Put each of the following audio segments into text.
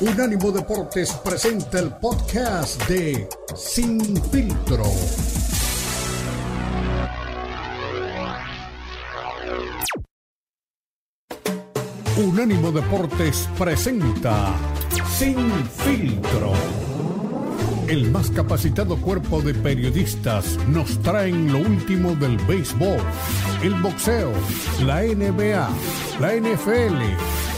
Unánimo Deportes presenta el podcast de Sin Filtro. Unánimo Deportes presenta Sin Filtro. El más capacitado cuerpo de periodistas nos traen lo último del béisbol, el boxeo, la NBA, la NFL,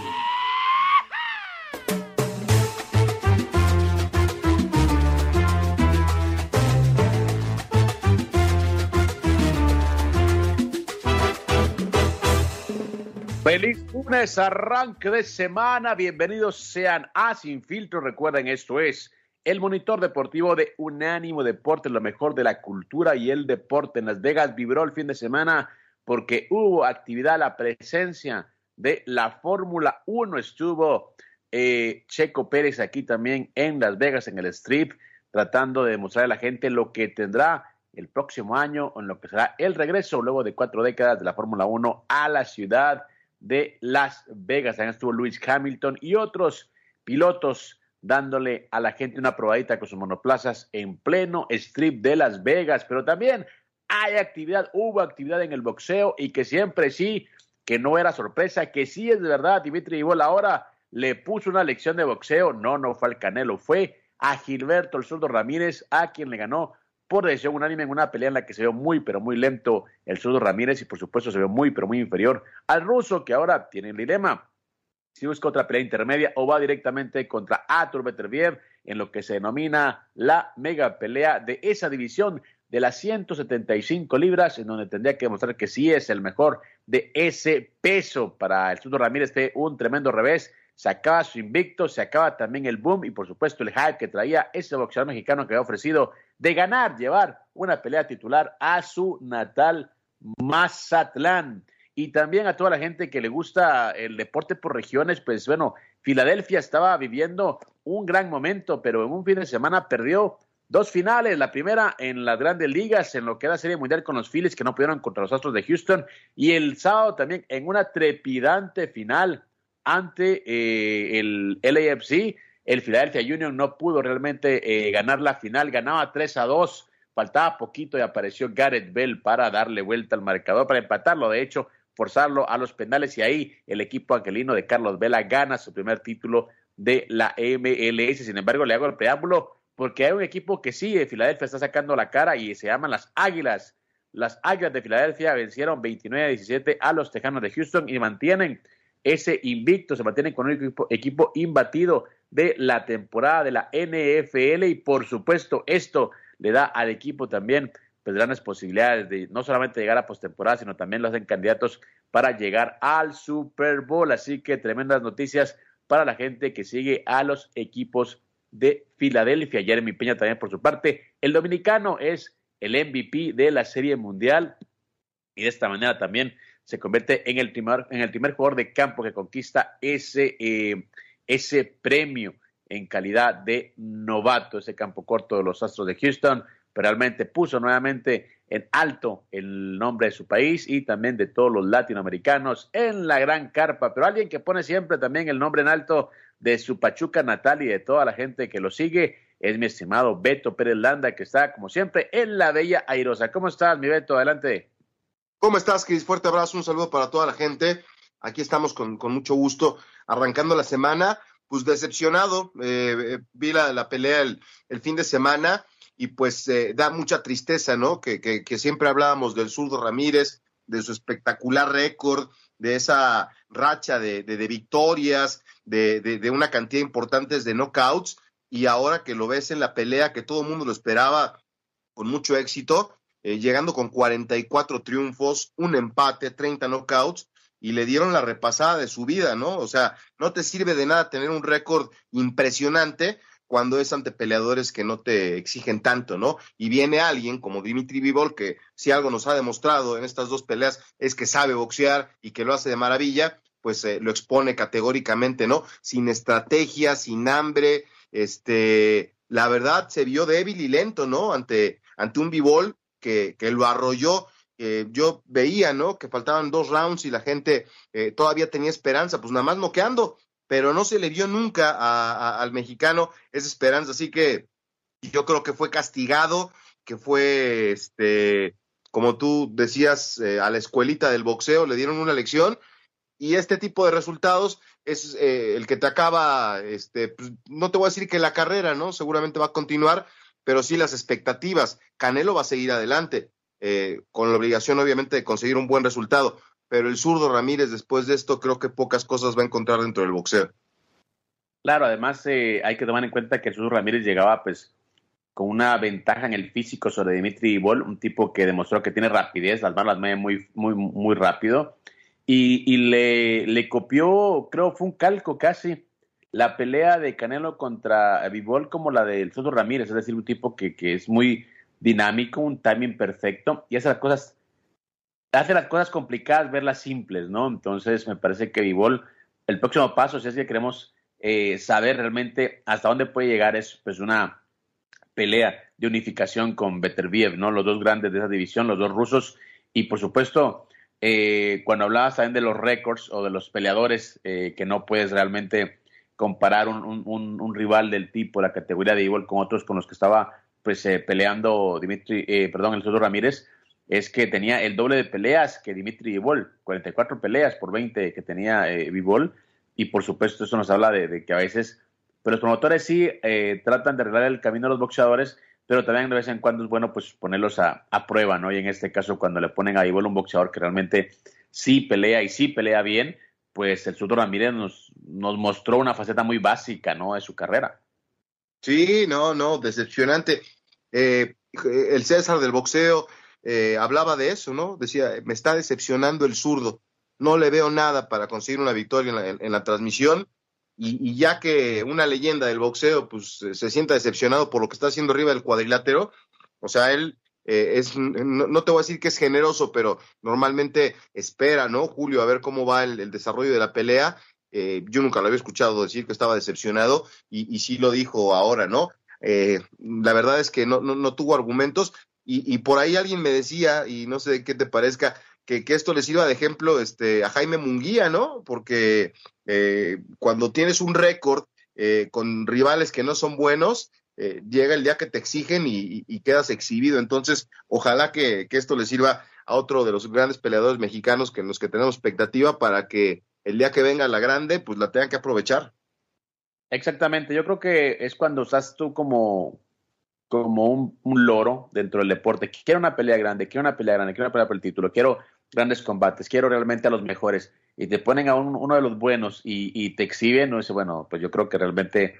Feliz lunes, arranque de semana. Bienvenidos sean a Sin Filtro. Recuerden, esto es el monitor deportivo de Unánimo Deportes, lo mejor de la cultura y el deporte. En Las Vegas vibró el fin de semana porque hubo actividad, la presencia de la Fórmula 1 estuvo eh, Checo Pérez aquí también en Las Vegas, en el Strip, tratando de demostrar a la gente lo que tendrá el próximo año, en lo que será el regreso luego de cuatro décadas de la Fórmula 1 a la ciudad de Las Vegas. También estuvo Luis Hamilton y otros pilotos dándole a la gente una probadita con sus monoplazas en pleno strip de Las Vegas. Pero también hay actividad, hubo actividad en el boxeo y que siempre sí, que no era sorpresa, que sí es de verdad. Dimitri Ibol ahora le puso una lección de boxeo. No, no fue al Canelo, fue a Gilberto El Zurdo Ramírez, a quien le ganó por decisión unánime en una pelea en la que se vio muy, pero muy lento el Zurdo Ramírez y por supuesto se vio muy, pero muy inferior al ruso que ahora tiene el dilema. Si busca otra pelea intermedia o va directamente contra Artur Beterbiev en lo que se denomina la mega pelea de esa división de las 175 libras, en donde tendría que demostrar que sí es el mejor de ese peso. Para el Zurdo Ramírez fue un tremendo revés se acaba su invicto, se acaba también el boom y por supuesto el hype que traía ese boxeador mexicano que había ofrecido de ganar, llevar una pelea titular a su natal Mazatlán. Y también a toda la gente que le gusta el deporte por regiones, pues bueno, Filadelfia estaba viviendo un gran momento, pero en un fin de semana perdió dos finales, la primera en las grandes ligas, en lo que era Serie Mundial con los Phillies que no pudieron contra los Astros de Houston, y el sábado también en una trepidante final ante eh, el LAFC. El Philadelphia Union no pudo realmente eh, ganar la final, ganaba 3 a 2, faltaba poquito y apareció Gareth Bell para darle vuelta al marcador, para empatarlo, de hecho, forzarlo a los penales y ahí el equipo angelino de Carlos Vela gana su primer título de la MLS. Sin embargo, le hago el preámbulo porque hay un equipo que sí, de Filadelfia está sacando la cara y se llaman las Águilas. Las Águilas de Filadelfia vencieron 29 a 17 a los Tejanos de Houston y mantienen ese invicto, se mantienen con un equipo, equipo imbatido de la temporada de la NFL y por supuesto esto le da al equipo también pues, grandes posibilidades de no solamente llegar a postemporada, sino también lo hacen candidatos para llegar al Super Bowl. Así que tremendas noticias para la gente que sigue a los equipos de Filadelfia. Jeremy Peña también por su parte. El dominicano es el MVP de la Serie Mundial y de esta manera también se convierte en el primer, en el primer jugador de campo que conquista ese, eh, ese premio en calidad de novato, ese campo corto de los Astros de Houston. realmente puso nuevamente en alto el nombre de su país y también de todos los latinoamericanos en la gran carpa. Pero alguien que pone siempre también el nombre en alto de su Pachuca natal y de toda la gente que lo sigue es mi estimado Beto Pérez Landa, que está como siempre en la bella airosa. ¿Cómo estás, mi Beto? Adelante. ¿Cómo estás, Cris? Fuerte abrazo, un saludo para toda la gente. Aquí estamos con, mucho gusto arrancando la semana. Pues decepcionado, eh, eh, vi la, pelea el, fin de semana y pues eh, da mucha tristeza, ¿no? Que, que, siempre hablábamos del zurdo Ramírez, de su espectacular récord, de esa racha de, de, victorias, de, de, una cantidad importante de knockouts, y ahora que lo ves en la pelea, que todo el mundo lo esperaba con mucho éxito, eh, llegando con 44 triunfos, un empate, 30 knockouts, y le dieron la repasada de su vida, ¿no? O sea, no te sirve de nada tener un récord impresionante cuando es ante peleadores que no te exigen tanto, ¿no? Y viene alguien como Dimitri Vivol, que si algo nos ha demostrado en estas dos peleas es que sabe boxear y que lo hace de maravilla, pues lo expone categóricamente, ¿no? Sin estrategia, sin hambre, este, la verdad se vio débil y lento, ¿no? Ante, ante un Bivol que, que lo arrolló. yo veía, ¿no? Que faltaban dos rounds y la gente eh, todavía tenía esperanza, pues nada más noqueando, pero no se le vio nunca al mexicano esa esperanza, así que yo creo que fue castigado, que fue, este, como tú decías, eh, a la escuelita del boxeo, le dieron una lección y este tipo de resultados es eh, el que te acaba, este, pues, no te voy a decir que la carrera, ¿no? Seguramente va a continuar, pero sí las expectativas. Canelo va a seguir adelante, eh, con la obligación obviamente de conseguir un buen resultado, pero el zurdo Ramírez después de esto creo que pocas cosas va a encontrar dentro del boxeo. Claro, además eh, hay que tomar en cuenta que el zurdo Ramírez llegaba pues con una ventaja en el físico sobre Dimitri Bol, un tipo que demostró que tiene rapidez, las manos muy, muy, muy rápido y, le, le, copió, creo, fue un calco casi, la pelea de Canelo contra Vivol como la del Soto Ramírez, es decir, un tipo que, que, es muy dinámico, un timing perfecto y hace las cosas, hace las cosas complicadas, verlas simples, ¿no? Entonces me parece que Vivol, el próximo paso, si es que queremos eh, saber realmente hasta dónde puede llegar, es pues una pelea de unificación con Beterbiev, ¿no? Los dos grandes de esa división, los dos rusos, y por supuesto eh, cuando hablabas también de los récords o de los peleadores, eh, que no puedes realmente comparar un, rival del tipo, la categoría de igual con otros con los que estaba pues eh, peleando Dimitri, perdón, el Soto Ramírez, es que tenía el doble de peleas que Dimitri Vivol, 44 peleas por 20 que tenía Vivol, y por supuesto eso nos habla de, que a veces, pero los promotores sí tratan de arreglar el camino a los boxeadores, pero también de vez en cuando es bueno pues ponerlos a, prueba, ¿no? Y en este caso cuando le ponen a Ivol un boxeador que realmente sí pelea y sí pelea bien, pues el Sudo Ramírez nos, nos mostró una faceta muy básica, ¿no? De su carrera. Sí, no, no, decepcionante. Eh, el César del boxeo eh, hablaba de eso, ¿no? Decía, me está decepcionando el zurdo. No le veo nada para conseguir una victoria en la transmisión y, ya que una leyenda del boxeo pues se sienta decepcionado por lo que está haciendo arriba del cuadrilátero, o sea, él eh, es, no, te voy a decir que es generoso, pero normalmente espera, ¿no? Julio, a ver cómo va el, desarrollo de la pelea. Eh, yo nunca lo había escuchado decir que estaba decepcionado y, y sí lo dijo ahora, ¿no? Eh, la verdad es que no, no, tuvo argumentos y, y, por ahí alguien me decía, y no sé qué te parezca, que, esto le sirva de ejemplo este, a Jaime Munguía, ¿no? Porque eh, cuando tienes un récord con rivales que no son buenos, eh, llega el día que te exigen y, quedas exhibido. Entonces, ojalá que, esto le sirva a otro de los grandes peleadores mexicanos que en los que tenemos expectativa para que el día que venga la grande, pues la tengan que aprovechar. Exactamente, yo creo que es cuando estás tú como, como un, loro dentro del deporte. Quiero una pelea grande, quiero una pelea grande, quiero una pelea por el título, quiero grandes combates, quiero realmente a los mejores. Y te ponen a uno de los buenos y, te exhiben, no dice, bueno, pues yo creo que realmente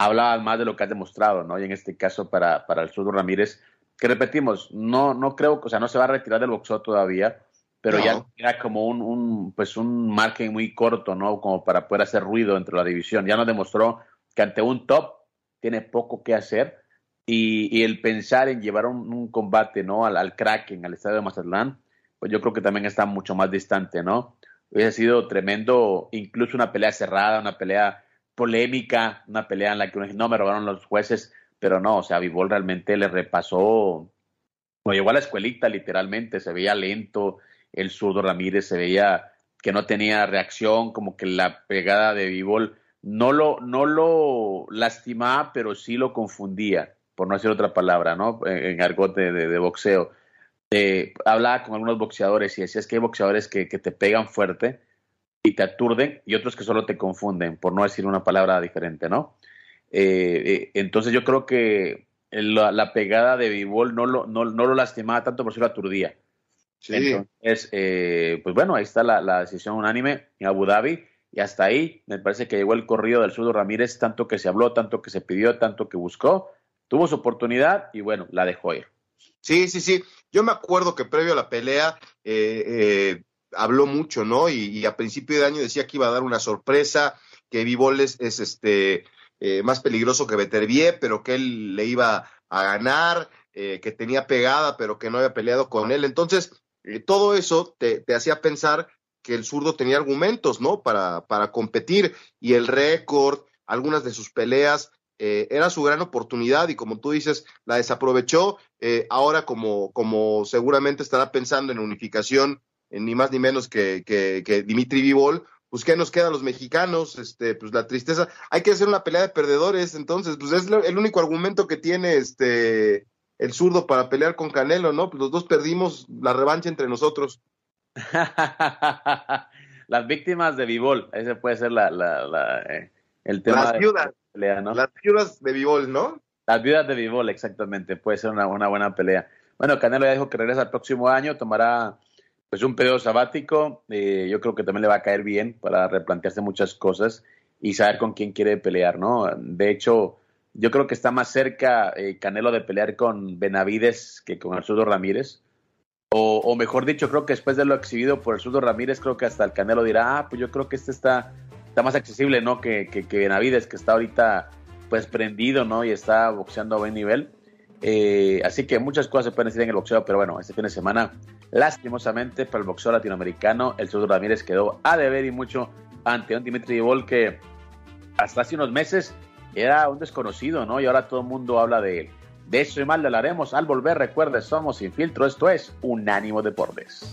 habla más de lo que has demostrado, ¿no? Y en este caso para, para el Zurdo Ramírez, que repetimos, no, no creo, o sea, no se va a retirar del boxeo todavía, pero ya era como un, un, pues un margen muy corto, ¿no? Como para poder hacer ruido entre la división. Ya nos demostró que ante un top tiene poco que hacer y, el pensar en llevar un, combate, ¿no? Al, al Kraken, al estadio de Mazatlán, pues yo creo que también está mucho más distante, ¿no? Hubiese sido tremendo, incluso una pelea cerrada, una pelea polémica, una pelea en la que uno dice, no, me robaron los jueces, pero no, o sea, Vivol realmente le repasó, lo llevó a la escuelita literalmente, se veía lento, el zurdo Ramírez se veía que no tenía reacción, como que la pegada de Vivol no lo, no lo lastimaba, pero sí lo confundía, por no decir otra palabra, ¿no? En, argot de boxeo eh, hablaba con algunos boxeadores y decía es que hay boxeadores que, te pegan fuerte y te aturden y otros que solo te confunden, por no decir una palabra diferente, ¿no? Eh, eh, entonces yo creo que la, pegada de Bivol no lo, no, lo lastimaba tanto, por si lo aturdía. Sí. Entonces, pues bueno, ahí está la, decisión unánime en Abu Dhabi y hasta ahí me parece que llegó el corrido del Sudo Ramírez, tanto que se habló, tanto que se pidió, tanto que buscó, tuvo su oportunidad y bueno, la dejó ir. Sí, sí, sí. Yo me acuerdo que previo a la pelea eh, eh, habló mucho, ¿no? Y, a principio de año decía que iba a dar una sorpresa, que Vivol es, este, eh, más peligroso que Beterbie, pero que él le iba a ganar, que tenía pegada, pero que no había peleado con él. Entonces, todo eso te, hacía pensar que el zurdo tenía argumentos, ¿no? Para, para competir y el récord, algunas de sus peleas, eh, era su gran oportunidad y como tú dices, la desaprovechó. Eh, ahora como, como seguramente estará pensando en unificación, ni más ni menos que, que, Dimitri Vivol, pues ¿qué nos queda a los mexicanos? Este, pues la tristeza. Hay que hacer una pelea de perdedores, entonces, pues es el único argumento que tiene este el zurdo para pelear con Canelo, ¿no? Pues los dos perdimos la revancha entre nosotros. Las víctimas de Vivol, ese puede ser la, la, eh, el tema. Las viudas, pelea, ¿no? Las viudas de Vivol, ¿no? Las viudas de Vivol, exactamente, puede ser una, una buena pelea. Bueno, Canelo ya dijo que regresa el próximo año, tomará pues un periodo sabático, eh, yo creo que también le va a caer bien para replantearse muchas cosas y saber con quién quiere pelear, ¿no? De hecho, yo creo que está más cerca eh, Canelo de pelear con Benavides que con el Zurdo Ramírez. O, mejor dicho, creo que después de lo exhibido por el Zurdo Ramírez, creo que hasta el Canelo dirá, ah, pues yo creo que este está, está más accesible, ¿no? Que, que, Benavides, que está ahorita pues prendido, ¿no? Y está boxeando a buen nivel. Eh, así que muchas cosas se pueden decir en el boxeo, pero bueno, este fin de semana, lastimosamente para el boxeo latinoamericano, el Zurdo Ramírez quedó a deber y mucho ante un Dimitri Bol que hasta hace unos meses era un desconocido, ¿no? Y ahora todo el mundo habla de él. De eso y mal le hablaremos al volver. Recuerde, somos Sin Filtro. Esto es Unánimo Deportes.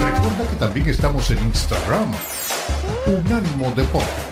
Recuerda que también estamos en Instagram. Unánimo Deportes.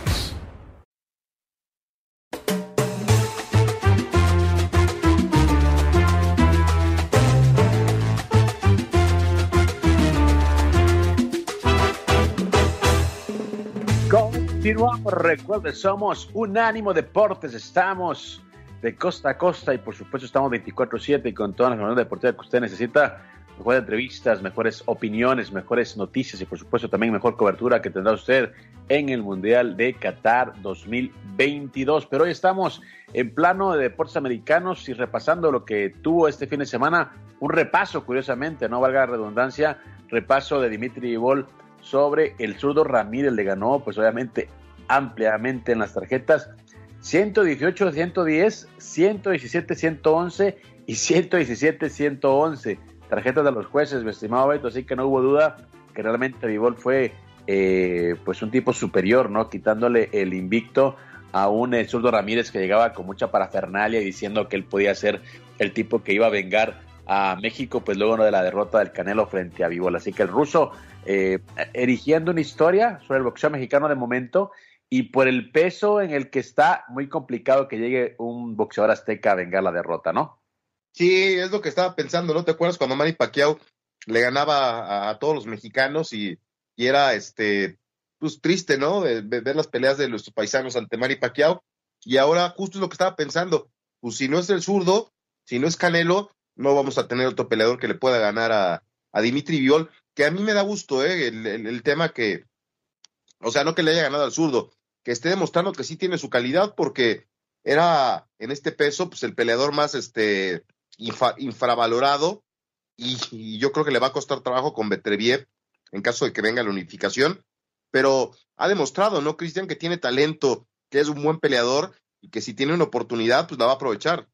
Continuamos, recuerde, somos Unánimo Deportes, estamos de costa a costa y por supuesto estamos 24/7 y con todas las jornadas deportivas que usted necesita, mejores entrevistas, mejores opiniones, mejores noticias y por supuesto también mejor cobertura que tendrá usted en el Mundial de Qatar 2022. Pero hoy estamos en plano de deportes americanos y repasando lo que tuvo este fin de semana, un repaso curiosamente, no valga la redundancia, repaso de Dimitri Ibol sobre el zurdo Ramírez. Le ganó, pues obviamente, ampliamente en las tarjetas. 118, 110, 117, 111 y 117, 111. Tarjetas de los jueces, mi estimado Beto. Así que no hubo duda que realmente Vivol fue eh, pues un tipo superior, ¿no? Quitándole el invicto a un eh, zurdo Ramírez que llegaba con mucha parafernalia y diciendo que él podía ser el tipo que iba a vengar a México, pues luego de la derrota del Canelo frente a Vivol. Así que el ruso eh, erigiendo una historia sobre el boxeo mexicano de momento y por el peso en el que está, muy complicado que llegue un boxeador azteca a vengar la derrota, ¿no? Sí, es lo que estaba pensando, ¿no? ¿Te acuerdas cuando Manny Pacquiao le ganaba a, todos los mexicanos y, era este pues triste, ¿no? ver las peleas de nuestros paisanos ante Manny Pacquiao. Y ahora justo es lo que estaba pensando, pues si no es el zurdo, si no es Canelo, no vamos a tener otro peleador que le pueda ganar a, a Dimitri Viol que a mí me da gusto, ¿eh? El, tema que, o sea, no que le haya ganado al zurdo, que esté demostrando que sí tiene su calidad, porque era en este peso, pues el peleador más este infravalorado, y, yo creo que le va a costar trabajo con Betreviev en caso de que venga la unificación, pero ha demostrado, ¿no, Cristian, que tiene talento, que es un buen peleador y que si tiene una oportunidad, pues la va a aprovechar.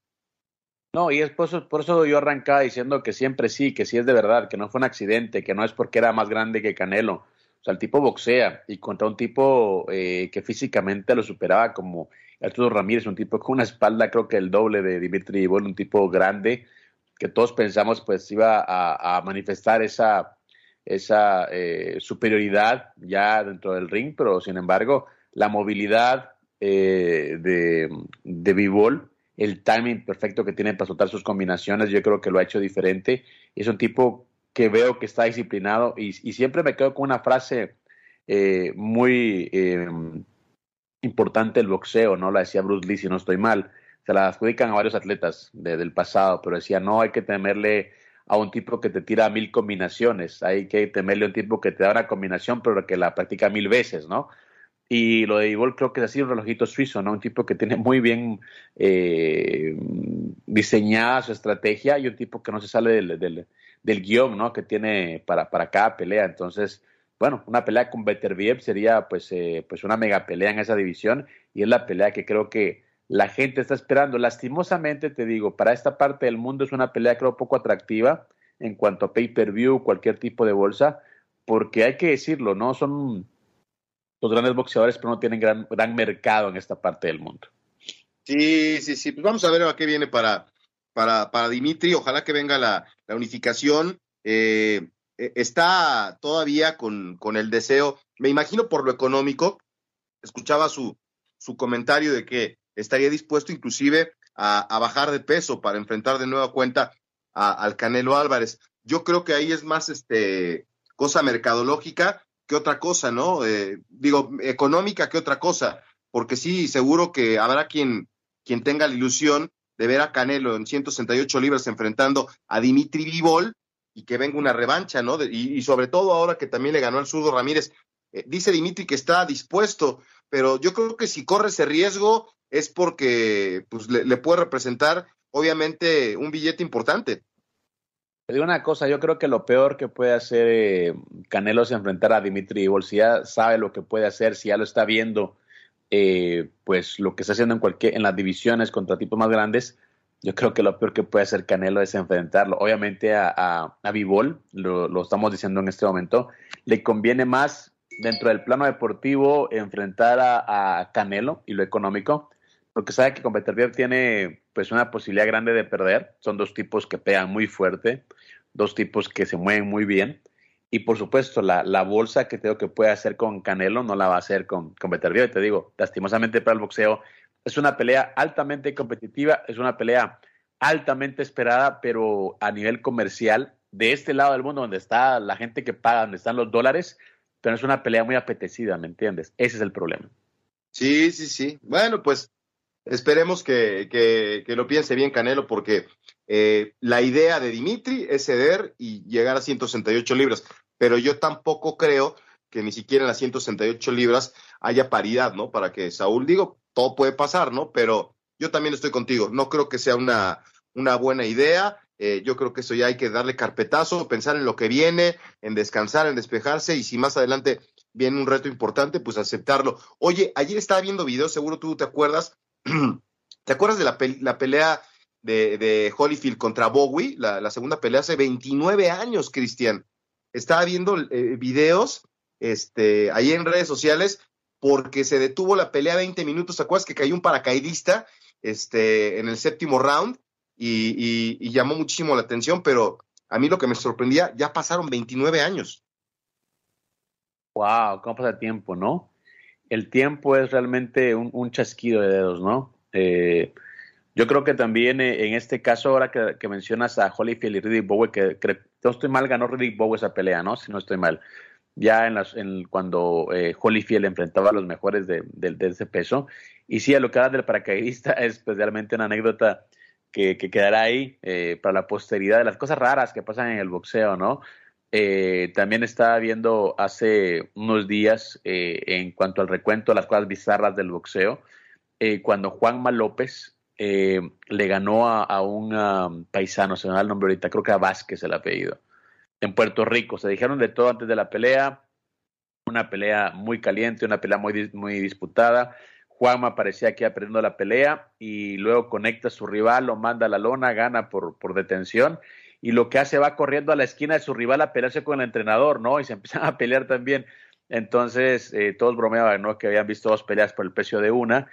No, y es por eso, por eso yo arrancaba diciendo que siempre sí, que sí es de verdad, que no fue un accidente, que no es porque era más grande que Canelo. O sea, el tipo boxea y contra un tipo eh, que físicamente lo superaba como Arturo Ramírez, un tipo con una espalda creo que el doble de Dimitri Ivol, un tipo grande que todos pensamos pues iba a, manifestar esa, esa eh, superioridad ya dentro del ring, pero sin embargo la movilidad eh, de, de el timing perfecto que tiene para soltar sus combinaciones, yo creo que lo ha hecho diferente. Es un tipo que veo que está disciplinado y, siempre me quedo con una frase eh, muy eh, importante del boxeo, ¿no? La decía Bruce Lee, si no estoy mal. Se la adjudican a varios atletas del pasado, pero decía, no hay que temerle a un tipo que te tira mil combinaciones, hay que temerle a un tipo que te da una combinación, pero que la practica mil veces, ¿no? Y lo de Ivol creo que es así un relojito suizo, ¿no? Un tipo que tiene muy bien eh, diseñada su estrategia y un tipo que no se sale del, del, guion, ¿no? Que tiene para, para cada pelea. Entonces, bueno, una pelea con Beterbiev sería pues, eh, pues una mega pelea en esa división y es la pelea que creo que la gente está esperando. Lastimosamente, te digo, para esta parte del mundo es una pelea creo poco atractiva en cuanto a pay-per-view, cualquier tipo de bolsa, porque hay que decirlo, ¿no? Son los grandes boxeadores, pero no tienen gran, gran mercado en esta parte del mundo. Sí, sí, sí. Pues vamos a ver a qué viene para, para, para Dimitri. Ojalá que venga la, la unificación. Eh, eh, está todavía con, con, el deseo, me imagino por lo económico, escuchaba su, su comentario de que estaría dispuesto inclusive a, bajar de peso para enfrentar de nueva cuenta al Canelo Álvarez. Yo creo que ahí es más este, cosa mercadológica que otra cosa, ¿no? Eh, digo, económica que otra cosa, porque sí, seguro que habrá quien, quien tenga la ilusión de ver a Canelo en 168 libras enfrentando a Dimitri Vivol y que venga una revancha, ¿no? y, sobre todo ahora que también le ganó al zurdo Ramírez. Eh, dice Dimitri que está dispuesto, pero yo creo que si corre ese riesgo es porque pues, le puede representar, obviamente, un billete importante. Te digo una cosa, yo creo que lo peor que puede hacer eh, Canelo es enfrentar a Dimitri Vivol. Si ya sabe lo que puede hacer, si ya lo está viendo, eh, pues lo que está haciendo en cualquier, en las divisiones contra tipos más grandes, yo creo que lo peor que puede hacer Canelo es enfrentarlo. Obviamente a, a, a lo, lo, estamos diciendo en este momento, le conviene más dentro del plano deportivo enfrentar a Canelo y lo económico, porque sabe que con Beterbiev tiene pues una posibilidad grande de perder. Son dos tipos que pegan muy fuerte, dos tipos que se mueven muy bien. Y por supuesto, la, la bolsa que tengo que puede hacer con Canelo no la va a hacer con, con Beterbiev. Te digo, lastimosamente para el boxeo es una pelea altamente competitiva, es una pelea altamente esperada, pero a nivel comercial, de este lado del mundo donde está la gente que paga, donde están los dólares, pero es una pelea muy apetecida, ¿me entiendes? Ese es el problema. Sí, sí, sí. Bueno, pues esperemos que, que, lo piense bien Canelo, porque eh, la idea de Dimitri es ceder y llegar a 168 libras, pero yo tampoco creo que ni siquiera en las 168 libras haya paridad, ¿no? Para que Saúl, digo, todo puede pasar, ¿no? Pero yo también estoy contigo, no creo que sea una, una buena idea. Eh, yo creo que eso ya hay que darle carpetazo, pensar en lo que viene, en descansar, en despejarse y si más adelante viene un reto importante, pues aceptarlo. Oye, ayer estaba viendo videos, seguro tú te acuerdas, ¿te acuerdas de la, pe la pelea de, Holyfield contra Bowie? La, segunda pelea hace 29 años, Cristian. Estaba viendo eh, videos este, ahí en redes sociales porque se detuvo la pelea 20 minutos. ¿Te acuerdas que cayó un paracaidista este, en el séptimo round? Y, y, y, llamó muchísimo la atención, pero a mí lo que me sorprendía, ya pasaron 29 años. Wow, cómo pasa el tiempo, ¿no? El tiempo es realmente un, un chasquido de dedos, ¿no? Eh, yo creo que también eh, en este caso, ahora que, mencionas a Holyfield y Riddick Bowe, que, que no estoy mal, ganó Riddick Bowe esa pelea, ¿no? Si no estoy mal. Ya en las, en, cuando eh, Holyfield enfrentaba a los mejores de, de, de, ese peso. Y sí, a lo que hablas del paracaidista es pues, realmente una anécdota que, que quedará ahí eh, para la posteridad de las cosas raras que pasan en el boxeo, ¿no? Eh, también estaba viendo hace unos días eh, en cuanto al recuento de las cosas bizarras del boxeo, eh, cuando Juanma López le ganó a, un um, paisano, se me da el nombre ahorita, creo que a Vázquez el apellido, en Puerto Rico. Se dijeron de todo antes de la pelea, una pelea muy caliente, una pelea muy, muy disputada. Juanma parecía que iba perdiendo la pelea y luego conecta a su rival, lo manda a la lona, gana por detención y lo que hace va corriendo a la esquina de su rival a pelearse con el entrenador, ¿no? Y se empiezan a pelear también. Entonces, eh, todos bromeaban, ¿no? Que habían visto dos peleas por el precio de una.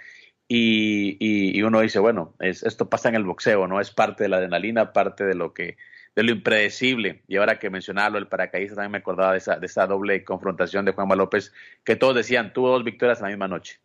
Y, y, uno dice, bueno, es, esto pasa en el boxeo, ¿no? Es parte de la adrenalina, parte de lo que de lo impredecible. Y ahora que mencionaba del paracaidista, también me acordaba de esa, de esa doble confrontación de Juanma López, que todos decían, tuvo dos victorias en la misma noche.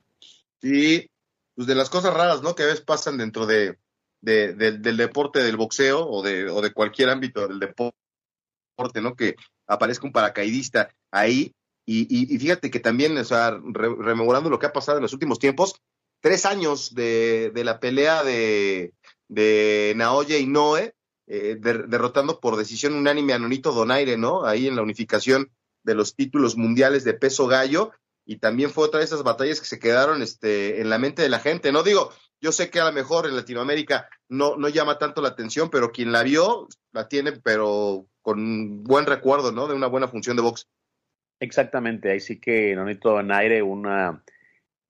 Sí, pues de las cosas raras, ¿no? Que a veces pasan dentro de, de, de, del deporte del boxeo o de, o de cualquier ámbito del deporte, ¿no? Que aparezca un paracaidista ahí. Y, y, fíjate que también, o sea, re, rememorando lo que ha pasado en los últimos tiempos, tres años de, de la pelea de, de Naoya y Noe, eh, de, derrotando por decisión unánime a Nonito Donaire, ¿no? Ahí en la unificación de los títulos mundiales de peso gallo. Y también fue otra de esas batallas que se quedaron este, en la mente de la gente, ¿no? Digo, yo sé que a lo mejor en Latinoamérica no, no llama tanto la atención, pero quien la vio la tiene, pero con buen recuerdo, ¿no? De una buena función de box. Exactamente, ahí sí que Nonito Donaire, una,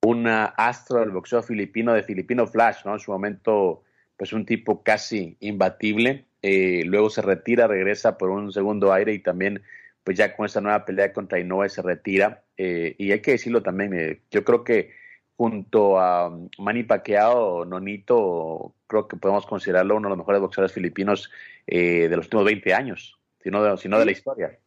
un astro del boxeo filipino, de Filipino Flash, ¿no? En su momento, pues un tipo casi imbatible. Eh, luego se retira, regresa por un segundo aire y también, pues ya con esta nueva pelea contra Inoue se retira. Eh, y hay que decirlo también, eh, yo creo que junto a um, Manny Pacquiao, Nonito, creo que podemos considerarlo uno de los mejores boxeadores filipinos de los últimos 20 años, si no de, de la historia.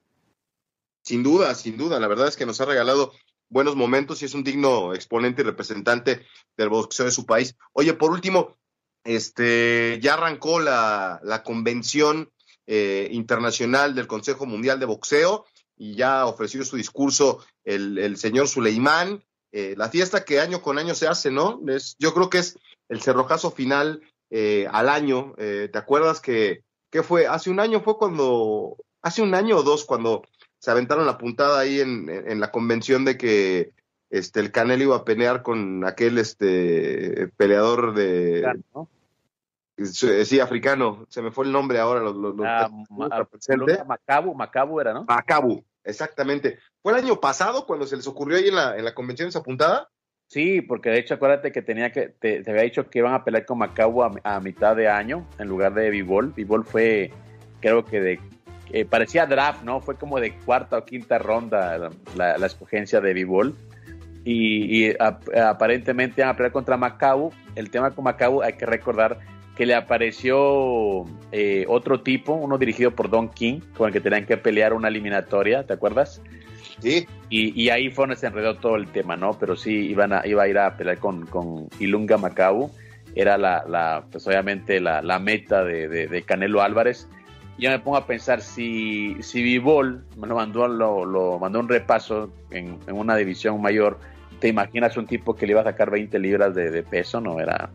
Sin duda, sin duda. La verdad es que nos ha regalado buenos momentos y es un digno exponente y representante del boxeo de su país. Oye, por último, este, ya arrancó la, la convención eh, internacional del Consejo Mundial de Boxeo y ya ofreció su discurso el, el señor Suleimán. Eh, la fiesta que año con año se hace, ¿no? Es, yo creo que es el cerrojazo final eh, al año. ¿Te acuerdas que, que fue? Hace un año fue cuando, hace un año o dos, cuando se aventaron la puntada ahí en, en la convención de que este el Canelo iba a pelear con aquel este peleador de sí africano se me fue el nombre ahora lo, lo, ah, Macabu Macabu era no Macabu exactamente fue el año pasado cuando se les ocurrió ahí en la en la convención esa puntada sí porque de hecho acuérdate que tenía que te, había dicho que iban a pelear con Macabu a, mitad de año en lugar de Bivol Bivol fue creo que de eh, parecía draft, ¿no? Fue como de cuarta o quinta ronda la, escogencia de Bivol. Y, aparentemente van a pelear contra Macau. El tema con Macau hay que recordar que le apareció eh, otro tipo, uno dirigido por Don King, con el que tenían que pelear una eliminatoria, ¿te acuerdas? Sí. Y, ahí fue donde se enredó todo el tema, ¿no? Pero sí iban a, iba a ir a pelear con, con Ilunga Macau. Era la, la pues obviamente la, la meta de, de Canelo Álvarez yo me pongo a pensar si, si Vivol me lo mandó, lo, mandó un repaso en, una división mayor, ¿te imaginas un tipo que le iba a sacar 20 libras de, peso? No, era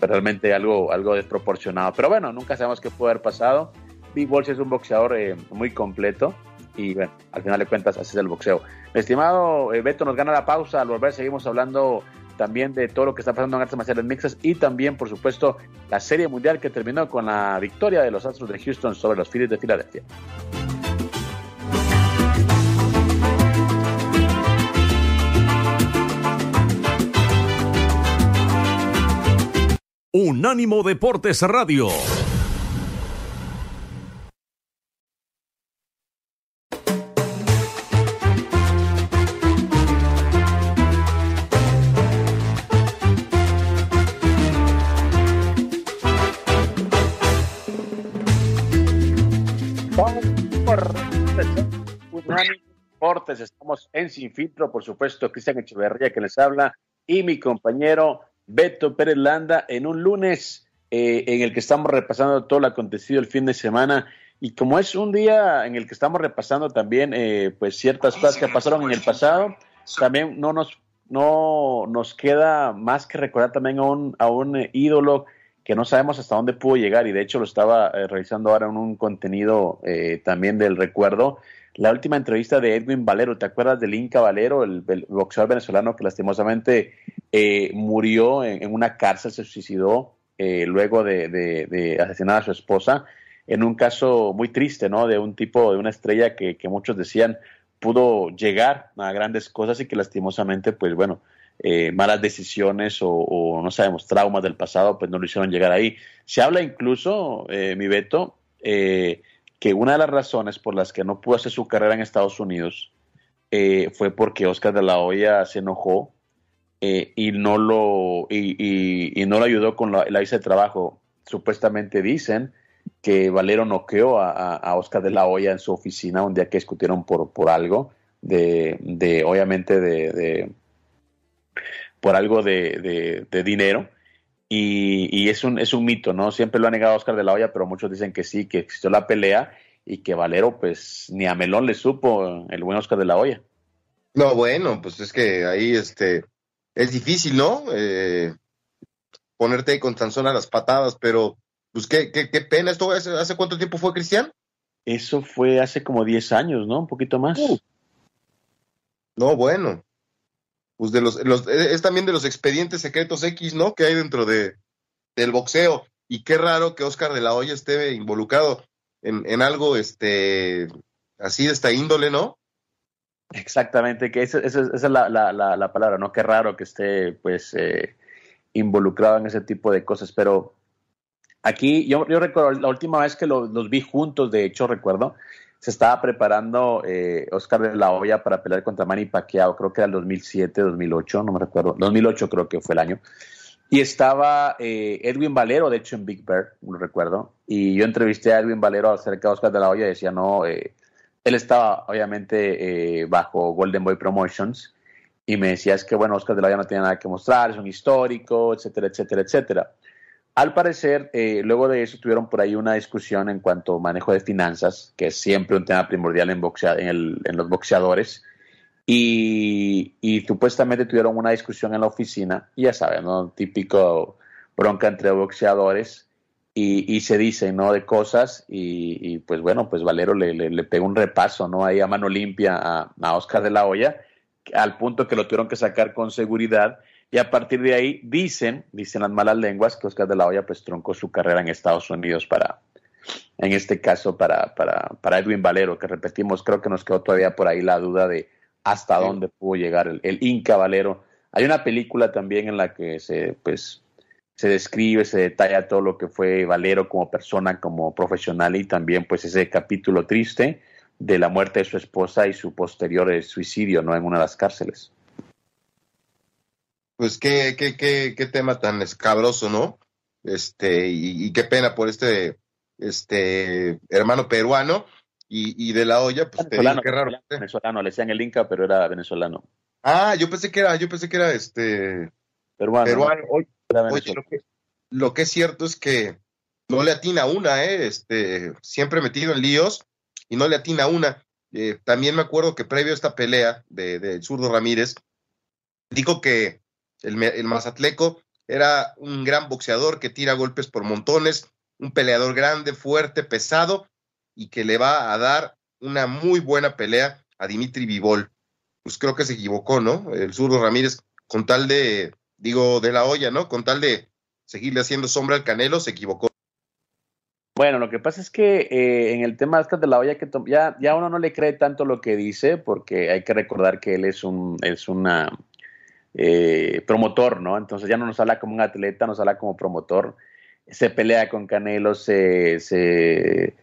realmente algo, algo desproporcionado. Pero bueno, nunca sabemos qué puede haber pasado. Vivol es un boxeador eh, muy completo y bueno, al final de cuentas así es el boxeo. estimado eh, Beto, nos gana la pausa. Al volver seguimos hablando también de todo lo que está pasando en artes marciales mixtas y también, por supuesto, la Serie Mundial que terminó con la victoria de los Astros de Houston sobre los Phillies de Filadelfia. Unánimo Deportes Radio. Estamos en Sin Filtro, por supuesto, Cristian Echeverría que les habla y mi compañero Beto Pérez Landa en un lunes eh, en el que estamos repasando todo lo acontecido el fin de semana. Y como es un día en el que estamos repasando también eh, pues ciertas cosas que pasaron en el pasado, también no nos, no nos queda más que recordar también a un, a un eh, ídolo que no sabemos hasta dónde pudo llegar. Y de hecho lo estaba revisando ahora en un contenido también del recuerdo la última entrevista de Edwin Valero, ¿te acuerdas del Inca Valero, el, boxeador venezolano que lastimosamente eh, murió en, una cárcel, se suicidó eh, luego de, asesinar a su esposa, en un caso muy triste, ¿no? De un tipo, de una estrella que, muchos decían pudo llegar a grandes cosas y que lastimosamente, pues bueno, eh, malas decisiones o, no sabemos, traumas del pasado, pues no lo hicieron llegar ahí. Se habla incluso, mi Beto, eh, que una de las razones por las que no pudo hacer su carrera en Estados Unidos eh, fue porque Oscar de la Hoya se enojó eh, y no lo y, no lo ayudó con la, la de trabajo. Supuestamente dicen que Valero noqueó a, Oscar de la Hoya en su oficina un día que discutieron por, por algo de, obviamente de, por algo de dinero y, es, un, es un mito, ¿no? Siempre lo ha negado Oscar de la Hoya, pero muchos dicen que sí, que existió la pelea y que Valero, pues ni a Melón le supo el buen Oscar de la Hoya. No, bueno, pues es que ahí este, es difícil, ¿no? Eh, ponerte con a las patadas, pero pues qué, qué, qué pena. ¿Esto hace, hace, cuánto tiempo fue, Cristian? Eso fue hace como 10 años, ¿no? Un poquito más. Uh. No, bueno pues los, es también de los expedientes secretos X, ¿no? Que hay dentro de, del boxeo. Y qué raro que Oscar de la Hoya esté involucrado en, en algo este así de esta índole, ¿no? Exactamente, que esa, es la, la, palabra, ¿no? Qué raro que esté, pues, eh, involucrado en ese tipo de cosas, pero aquí yo, yo recuerdo, la última vez que los vi juntos, de hecho, recuerdo, se estaba preparando eh, Oscar de la Hoya para pelear contra Manny Pacquiao, creo que era el 2007, 2008, no me recuerdo, 2008 creo que fue el año. Y estaba eh, Edwin Valero, de hecho, en Big Bear, no recuerdo. Y yo entrevisté a Edwin Valero acerca de Oscar de la Hoya y decía, no, eh, él estaba obviamente bajo Golden Boy Promotions y me decía, es que bueno, Oscar de la Hoya no tiene nada que mostrar, es un histórico, etcétera, etcétera, etcétera. Al parecer, eh, luego de eso tuvieron por ahí una discusión en cuanto a manejo de finanzas, que es siempre un tema primordial en, en, los boxeadores. Y, supuestamente tuvieron una discusión en la oficina, y ya saben, ¿no? Típico bronca entre boxeadores, y, se dicen, ¿no? De cosas, y, pues bueno, pues Valero le, pegó un repaso, ¿no? Ahí a mano limpia a Oscar de la Hoya, al punto que lo tuvieron que sacar con seguridad y a partir de ahí dicen, dicen las malas lenguas, que Oscar de la Hoya pues troncó su carrera en Estados Unidos para, en este caso, para, para, para Edwin Valero, que repetimos, creo que nos quedó todavía por ahí la duda de hasta dónde pudo llegar el, Inca Valero. Hay una película también en la que se, pues, se describe, se detalla todo lo que fue Valero como persona, como profesional y también pues ese capítulo triste de la muerte de su esposa y su posterior suicidio, ¿no? En una de las cárceles pues qué, qué, qué, qué tema tan escabroso, ¿no? Este, y, qué pena por este, este hermano peruano y, y de la olla, pues te digo, qué raro. Venezolano, le decían el Inca, pero era venezolano. Ah, yo pensé que era, yo pensé que era este peruano. peruano. Oye, lo, que, lo que es cierto es que no le atina una, ¿eh? Este, siempre metido en líos y no le atina una. Eh, también me acuerdo que previo a esta pelea de, de Zurdo Ramírez, dijo que el, Mazatleco era un gran boxeador que tira golpes por montones, un peleador grande, fuerte, pesado y que le va a dar una muy buena pelea a Dimitri Vivol. Pues creo que se equivocó, ¿no? El zurdo Ramírez, con tal de, digo, de la olla, ¿no? Con tal de seguirle haciendo sombra al Canelo, se equivocó. Bueno, lo que pasa es que eh, en el tema de la olla que ya, ya uno no le cree tanto lo que dice, porque hay que recordar que él es un, es una eh, promotor, ¿no? Entonces ya no nos habla como un atleta, nos habla como promotor. Se pelea con Canelo, se, se,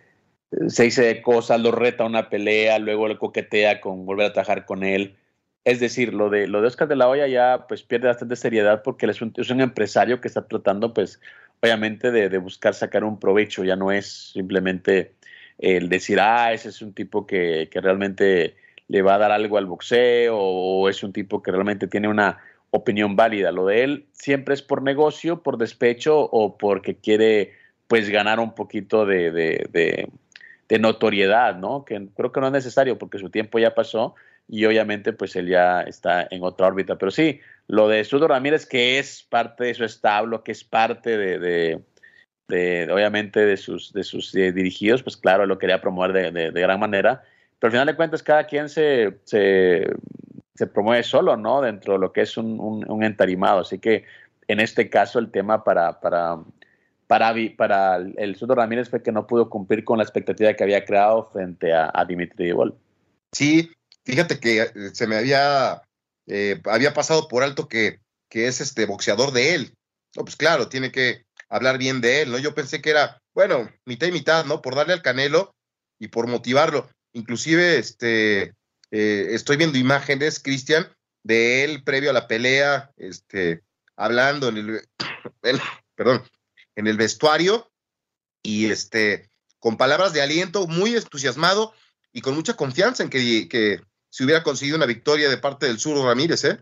dice cosas, lo reta una pelea, luego le coquetea con volver a trabajar con él. Es decir, lo de, lo de Oscar de la Hoya ya pues pierde bastante seriedad porque él es un, es un empresario que está tratando pues obviamente de, de, buscar sacar un provecho, ya no es simplemente el decir, ah, ese es un tipo que, que realmente le va a dar algo al boxeo o es un tipo que realmente tiene una opinión válida. Lo de él siempre es por negocio, por despecho o porque quiere pues ganar un poquito de, de, notoriedad, ¿no? Que creo que no es necesario porque su tiempo ya pasó y obviamente pues él ya está en otra órbita. Pero sí, lo de Sudo Ramírez que es parte de su establo, que es parte de, de obviamente de sus, de sus eh, dirigidos, pues claro, lo quería promover de, gran manera pero al final de cuentas cada quien se, se, promueve solo, ¿no? Dentro de lo que es un, un, entarimado. Así que en este caso el tema para, para, para, el Sudo Ramírez fue que no pudo cumplir con la expectativa que había creado frente a, Dimitri Dibol. Sí, fíjate que eh, se me había, eh, había pasado por alto que, que es este boxeador de él. No, pues claro, tiene que hablar bien de él, ¿no? Yo pensé que era, bueno, mitad y mitad, ¿no? Por darle al Canelo y por motivarlo. Inclusive, este, eh, estoy viendo imágenes, Cristian, de él previo a la pelea, este, hablando en el, perdón, en el vestuario y este, con palabras de aliento, muy entusiasmado y con mucha confianza en que, que se hubiera conseguido una victoria de parte del sur Ramírez, ¿eh?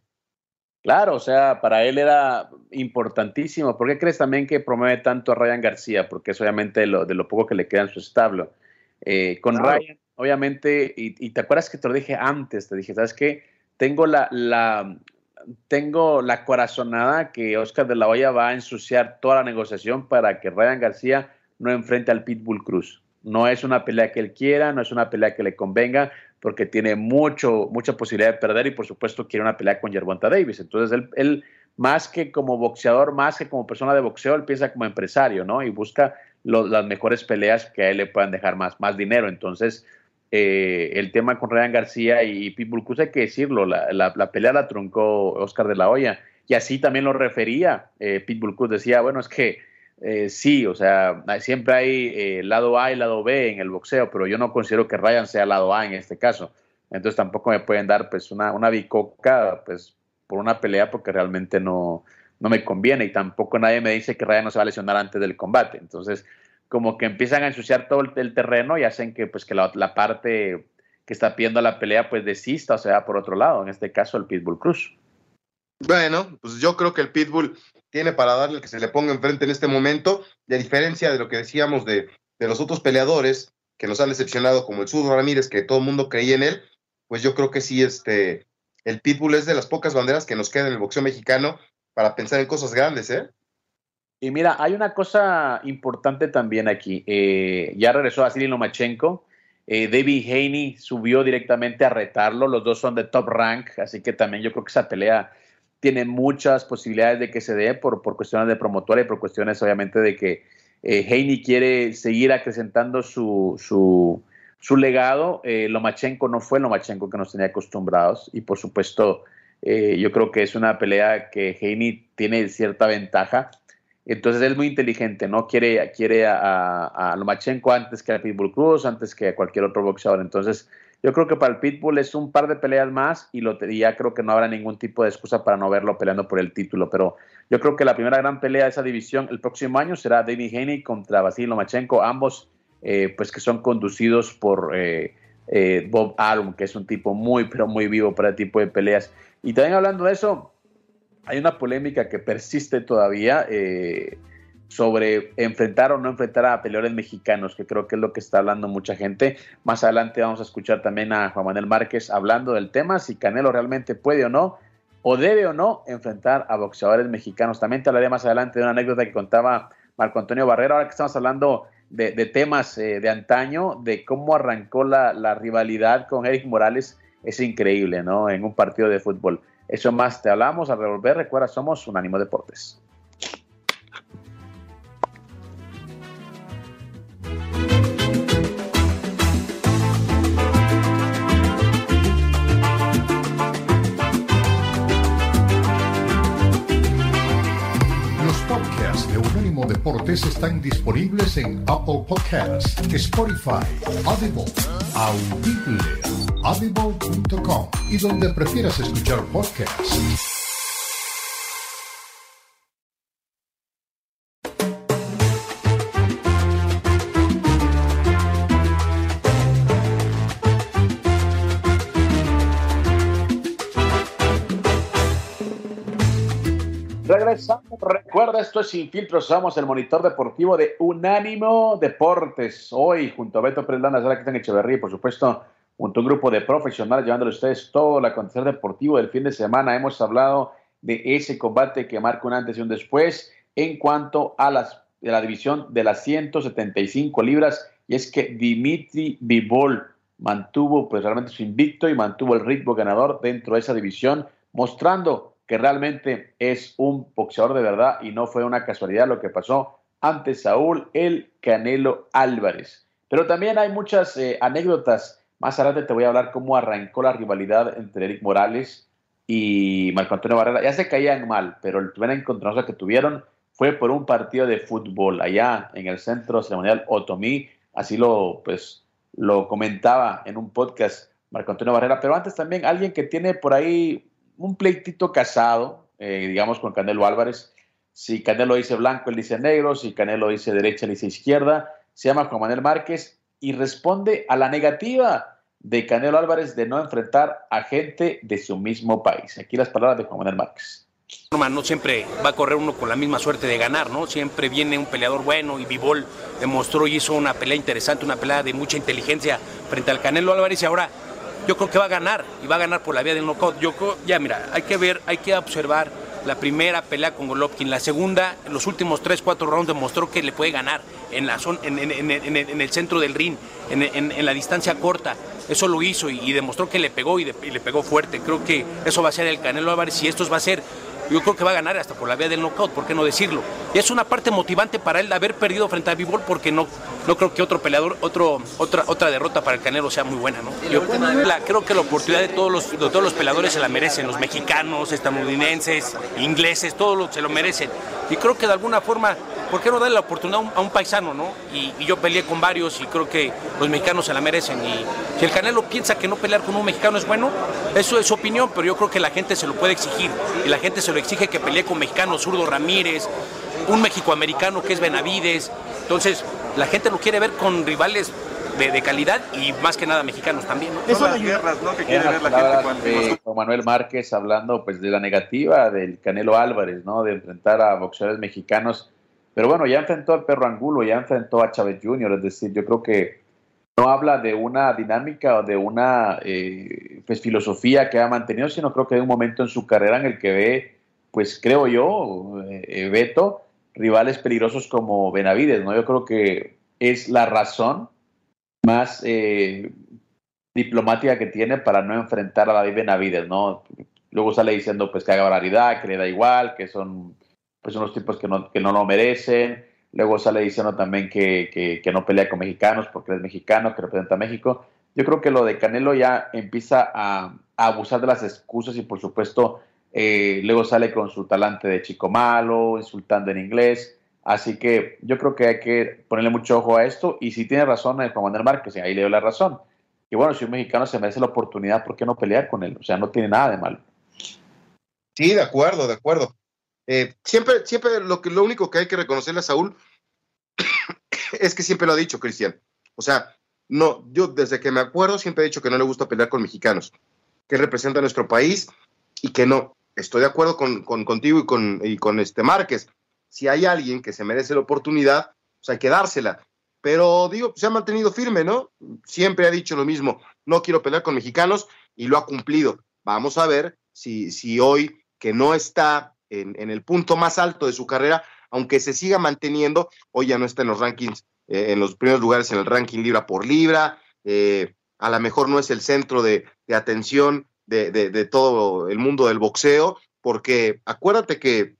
Claro, o sea, para él era importantísimo. ¿Por qué crees también que promueve tanto a Ryan García? Porque es obviamente lo, de lo poco que le queda en su establo. Eh, con Ryan obviamente, y, te acuerdas que te lo dije antes, te dije, ¿sabes qué? Tengo la, tengo la corazonada que Oscar de la Hoya va a ensuciar toda la negociación para que Ryan García no enfrente al Pitbull Cruz. No es una pelea que él quiera, no es una pelea que le convenga, porque tiene mucho, mucha posibilidad de perder y por supuesto quiere una pelea con Yerbonta Davis. Entonces él, él, más que como boxeador, más que como persona de boxeo, él piensa como empresario, ¿no? Y busca las mejores peleas que a él le puedan dejar más, más dinero. Entonces, eh, el tema con Ryan García y Pitbull Cruz, hay que decirlo, la, la, pelea la truncó Oscar de la Hoya. Y así también lo refería eh, Pitbull Cruz. Decía, bueno, es que eh, sí, o sea, siempre hay lado A y lado B en el boxeo, pero yo no considero que Ryan sea lado A en este caso. Entonces tampoco me pueden dar pues una, una bicoca pues, por una pelea porque realmente no, no me conviene y tampoco nadie me dice que Ryan no se va a lesionar antes del combate. Entonces, como que empiezan a ensuciar todo el, terreno y hacen que pues que la, parte que está pidiendo la pelea pues desista o sea por otro lado, en este caso el Pitbull Cruz. Bueno, pues yo creo que el Pitbull tiene para darle que se le ponga enfrente en este momento, y a diferencia de lo que decíamos de, de los otros peleadores que nos han decepcionado, como el Sudo Ramírez, que todo el mundo creía en él, pues yo creo que sí, este, el Pitbull es de las pocas banderas que nos quedan en el boxeo mexicano para pensar en cosas grandes, ¿eh? Y mira, hay una cosa importante también aquí. Eh, ya regresó a Cyril Lomachenko. Eh, David Haney subió directamente a retarlo. Los dos son de top rank, así que también yo creo que esa pelea tiene muchas posibilidades de que se dé por, por cuestiones de promotora y por cuestiones, obviamente, de que eh, quiere seguir acrecentando su, su, su legado. Eh, Lomachenko no fue Lomachenko que nos tenía acostumbrados y, por supuesto, yo creo que es una pelea que Haney tiene cierta ventaja entonces es muy inteligente, ¿no? Quiere, quiere a, a, Lomachenko antes que a Pitbull Cruz, antes que a cualquier otro boxeador. Entonces, yo creo que para el Pitbull es un par de peleas más y, lo, ya creo que no habrá ningún tipo de excusa para no verlo peleando por el título. Pero yo creo que la primera gran pelea de esa división el próximo año será David Haney contra Vasily Lomachenko, ambos eh, pues que son conducidos por eh, eh, Bob Arum, que es un tipo muy, pero muy vivo para el tipo de peleas. Y también hablando de eso, hay una polémica que persiste todavía eh, sobre enfrentar o no enfrentar a peleadores mexicanos, que creo que es lo que está hablando mucha gente. Más adelante vamos a escuchar también a Juan Manuel Márquez hablando del tema, si Canelo realmente puede o no, o debe o no enfrentar a boxeadores mexicanos. También te hablaré más adelante de una anécdota que contaba Marco Antonio Barrera, ahora que estamos hablando de, temas eh, de antaño, de cómo arrancó la, la rivalidad con Eric Morales, es increíble, ¿no? En un partido de fútbol. Eso más te hablamos al revolver. Recuerda, somos un ánimo Deportes. Los podcasts de Unánimo Deportes están disponibles en Apple Podcasts, Spotify, Audible, Audible audible.com y donde prefieras escuchar podcasts. Regresamos, recuerda, esto es Sin Filtros, somos el monitor deportivo de Unánimo Deportes. Hoy, junto a Beto Pérez Landa, que están en Echeverría por supuesto junto a un grupo de profesionales llevándole a ustedes todo el acontecer deportivo del fin de semana. Hemos hablado de ese combate que marca un antes y un después en cuanto a las, de la división de las 175 libras. Y es que Dimitri Bivol mantuvo pues realmente su invicto y mantuvo el ritmo ganador dentro de esa división, mostrando que realmente es un boxeador de verdad y no fue una casualidad lo que pasó ante Saúl el Canelo Álvarez. Pero también hay muchas eh, anécdotas más adelante te voy a hablar cómo arrancó la rivalidad entre Eric Morales y Marco Antonio Barrera. Ya se caían mal, pero el primer encontronazo que tuvieron fue por un partido de fútbol allá en el centro ceremonial Otomí. Así lo, pues, lo comentaba en un podcast Marco Antonio Barrera. Pero antes también alguien que tiene por ahí un pleitito casado, eh, digamos, con Canelo Álvarez. Si Canelo dice blanco, él dice negro. Si Canelo dice derecha, él dice izquierda. Se llama Juan Manuel Márquez y responde a la negativa de Canelo Álvarez de no enfrentar a gente de su mismo país. Aquí las palabras de Juan Manuel Márquez. No siempre va a correr uno con la misma suerte de ganar, ¿no? Siempre viene un peleador bueno y Vivol demostró y hizo una pelea interesante, una pelea de mucha inteligencia frente al Canelo Álvarez y ahora yo creo que va a ganar y va a ganar por la vía del knockout. Yo ya mira, hay que ver, hay que observar la primera pelea con Golovkin, la segunda, en los últimos 3, 4 rounds demostró que le puede ganar en, la zona, en, el centro del ring, en, la distancia corta. Eso lo hizo y, demostró que le pegó y, le pegó fuerte. Creo que eso va a ser el Canelo Álvarez y esto va a ser yo creo que va a ganar hasta por la vía del knockout, ¿por qué no decirlo? Y es una parte motivante para él haber perdido frente a Bivol porque no, no creo que otro peleador, otro, otra, otra derrota para el Canelo sea muy buena, ¿no? Yo creo que la oportunidad de todos los, de todos los peleadores se la merecen, los mexicanos, estadounidenses, ingleses, todos se lo merecen. Y creo que de alguna forma, ¿por qué no darle la oportunidad a un, paisano, no? Y, yo peleé con varios y creo que los mexicanos se la merecen. Y si el Canelo piensa que no pelear con un mexicano es bueno, eso es su opinión, pero yo creo que la gente se lo puede exigir. Y la gente se lo exige que pelee con mexicanos, Zurdo Ramírez, un mexicoamericano que es Benavides. Entonces, la gente lo quiere ver con rivales de, calidad y más que nada mexicanos también. ¿no? Son las guerras, ¿no? Que quiere ver la gente cuando... Manuel Márquez hablando pues de la negativa del Canelo Álvarez, ¿no? De enfrentar a boxeadores mexicanos. Pero bueno, ya enfrentó al Perro Angulo, ya enfrentó a Chávez Jr., es decir, yo creo que no habla de una dinámica o de una eh, pues, filosofía que ha mantenido, sino creo que de un momento en su carrera en el que ve, pues creo yo, eh, Beto, rivales peligrosos como Benavides, ¿no? Yo creo que es la razón más eh, diplomática que tiene para no enfrentar a David Benavides, ¿no? Luego sale diciendo pues que haga barbaridad, que le da igual, que son pues unos tipos que no, que no lo merecen. Luego sale diciendo también que, que, no pelea con mexicanos porque es mexicano, que representa a México. Yo creo que lo de Canelo ya empieza a, a abusar de las excusas y por supuesto eh, luego sale con su talante de chico malo, insultando en inglés. Así que yo creo que hay que ponerle mucho ojo a esto. Y si tiene razón el Juan Manuel Márquez, ahí le doy la razón. Y bueno, si un mexicano se merece la oportunidad, ¿por qué no pelear con él? O sea, no tiene nada de malo. Sí, de acuerdo, de acuerdo. Eh, siempre, siempre lo único que hay que reconocerle a Saúl es que siempre lo ha dicho, Cristian. O sea, no, yo desde que me acuerdo siempre he dicho que no le gusta pelear con mexicanos, que representa a nuestro país y que no estoy de acuerdo con, contigo y con, y con este Márquez. Si hay alguien que se merece la oportunidad, pues hay que dársela. Pero digo, se ha mantenido firme, ¿no? Siempre ha dicho lo mismo, no quiero pelear con mexicanos y lo ha cumplido. Vamos a ver si, si hoy, que no está en, el punto más alto de su carrera, aunque se siga manteniendo, hoy ya no está en los rankings, eh, en los primeros lugares en el ranking libra por libra, eh, a lo mejor no es el centro de atención de, todo el mundo del boxeo, porque acuérdate que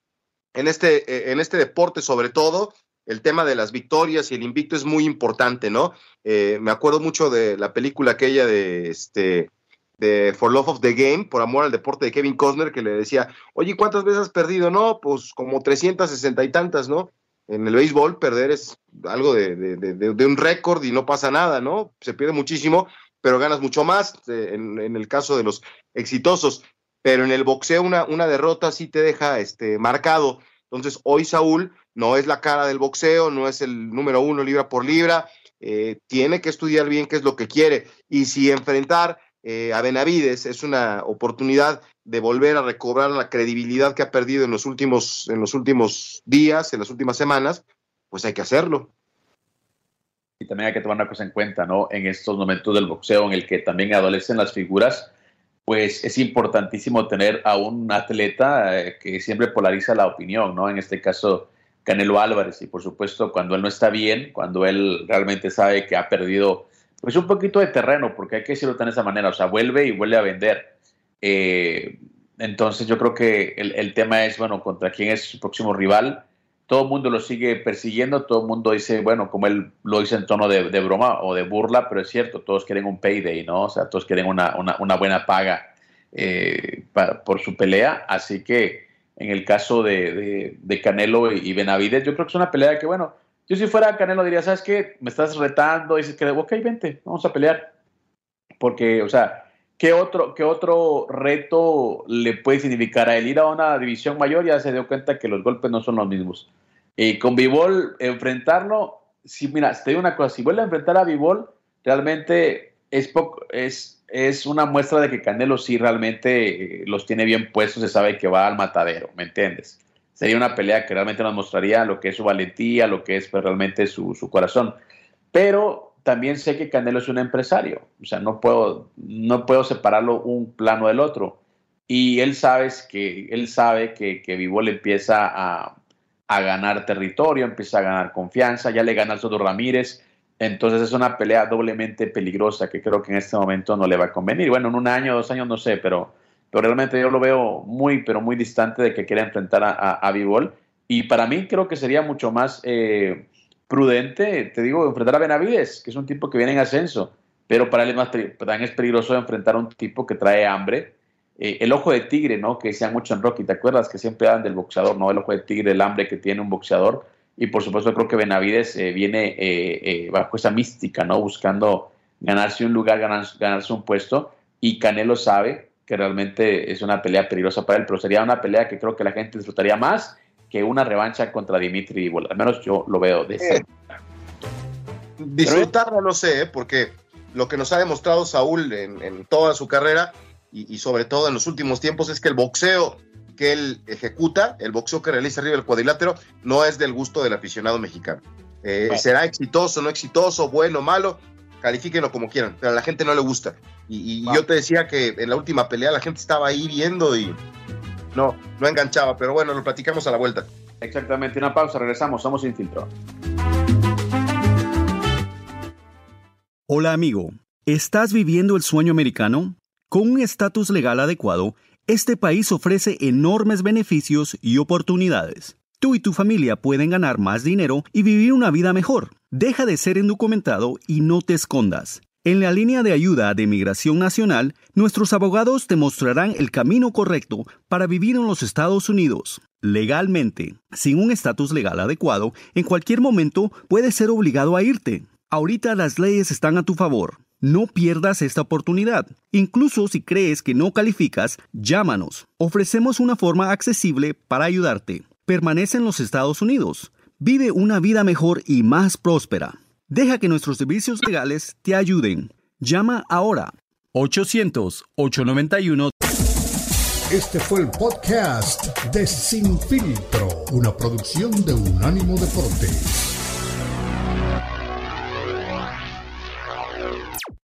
en este, en este deporte sobre todo, el tema de las victorias y el invicto es muy importante, ¿no? Eh, me acuerdo mucho de la película aquella de este de For Love of the Game, por amor al deporte de Kevin Costner, que le decía, oye, ¿cuántas veces has perdido? No, pues como 360 y tantas, ¿no? En el béisbol perder es algo de, de un récord y no pasa nada, ¿no? Se pierde muchísimo, pero ganas mucho más eh, en, el caso de los exitosos. Pero en el boxeo una, una derrota sí te deja este, marcado. Entonces hoy Saúl no es la cara del boxeo, no es el número uno libra por libra, eh, tiene que estudiar bien qué es lo que quiere. Y si enfrentar eh, a Benavides es una oportunidad de volver a recobrar la credibilidad que ha perdido en los últimos, en los últimos días, en las últimas semanas, pues hay que hacerlo y también hay que tomar una cosa en cuenta, ¿no? En estos momentos del boxeo en el que también adolecen las figuras, pues es importantísimo tener a un atleta eh, que siempre polariza la opinión, ¿no? En este caso, Canelo Álvarez, y por supuesto, cuando él no está bien, cuando él realmente sabe que ha perdido, pues un poquito de terreno, porque hay que decirlo de esa manera, o sea, vuelve y vuelve a vender. Eh, entonces yo creo que el, el tema es, bueno, contra quién es su próximo rival todo el mundo lo sigue persiguiendo, todo el mundo dice, bueno, como él lo dice en tono de, broma o de burla, pero es cierto, todos quieren un payday, ¿no? O sea, todos quieren una, buena paga eh, por su pelea, así que en el caso de, Canelo y Benavides, yo creo que es una pelea que, bueno, yo si fuera Canelo diría, ¿sabes qué? Me estás retando, dices que, ok, vente, vamos a pelear, porque, o sea, ¿Qué otro, ¿Qué otro reto le puede significar a él? Ir a una división mayor ya se dio cuenta que los golpes no son los mismos. Y con Vivol, enfrentarlo, si, mira, te digo una cosa, si vuelve a enfrentar a Vivol, realmente es, poco, es, es una muestra de que Canelo sí realmente eh, los tiene bien puestos, se sabe que va al matadero, ¿me entiendes? Sería una pelea que realmente nos mostraría lo que es su valentía, lo que es pues, realmente su, su corazón. Pero también sé que Canelo es un empresario, o sea, no puedo, no puedo separarlo un plano del otro. Y él sabe que, él sabe que, que Vivol empieza a, a, ganar territorio, empieza a ganar confianza, ya le gana al Soto Ramírez, entonces es una pelea doblemente peligrosa que creo que en este momento no le va a convenir. Bueno, en un año, dos años, no sé, pero, pero realmente yo lo veo muy, pero muy distante de que quiera enfrentar a, a, Y para mí creo que sería mucho más... Eh, prudente, te digo, enfrentar a Benavides, que es un tipo que viene en ascenso, pero para él es más también es peligroso enfrentar a un tipo que trae hambre. Eh, el ojo de tigre, ¿no? Que decían mucho en Rocky, ¿te acuerdas? Que siempre hablan del boxeador, ¿no? El ojo de tigre, el hambre que tiene un boxeador. Y por supuesto creo que Benavides eh, viene eh, bajo esa mística, ¿no? Buscando ganarse un lugar, ganarse un puesto. Y Canelo sabe que realmente es una pelea peligrosa para él, pero sería una pelea que creo que la gente disfrutaría más que una revancha contra Dimitri. Al menos yo lo veo de ese. Disfrutarlo no sé, ¿eh? porque lo que nos ha demostrado Saúl en, toda su carrera y, sobre todo en los últimos tiempos es que el boxeo que él ejecuta, el boxeo que realiza arriba del cuadrilátero, no es del gusto del aficionado mexicano. Eh, será exitoso, no exitoso, bueno, malo, califíquenlo como quieran, pero a la gente no le gusta. Y, yo te decía que en la última pelea la gente estaba ahí viendo y no, no enganchaba, pero bueno, lo platicamos a la vuelta. Exactamente, una pausa, regresamos, somos Sin Filtro. Hola amigo, ¿estás viviendo el sueño americano? Con un estatus legal adecuado, este país ofrece enormes beneficios y oportunidades. Tú y tu familia pueden ganar más dinero y vivir una vida mejor. Deja de ser indocumentado y no te escondas. En la línea de ayuda de Migración Nacional, nuestros abogados te mostrarán el camino correcto para vivir en los Estados Unidos. Legalmente, sin un estatus legal adecuado, en cualquier momento puedes ser obligado a irte. Ahorita las leyes están a tu favor. No pierdas esta oportunidad. Incluso si crees que no calificas, llámanos. Ofrecemos una forma accesible para ayudarte. Permanece en los Estados Unidos. Vive una vida mejor y más próspera. Deja que nuestros servicios legales te ayuden. Llama ahora 800-891. Este fue el podcast de Sin Filtro, una producción de Unánimo Deportes.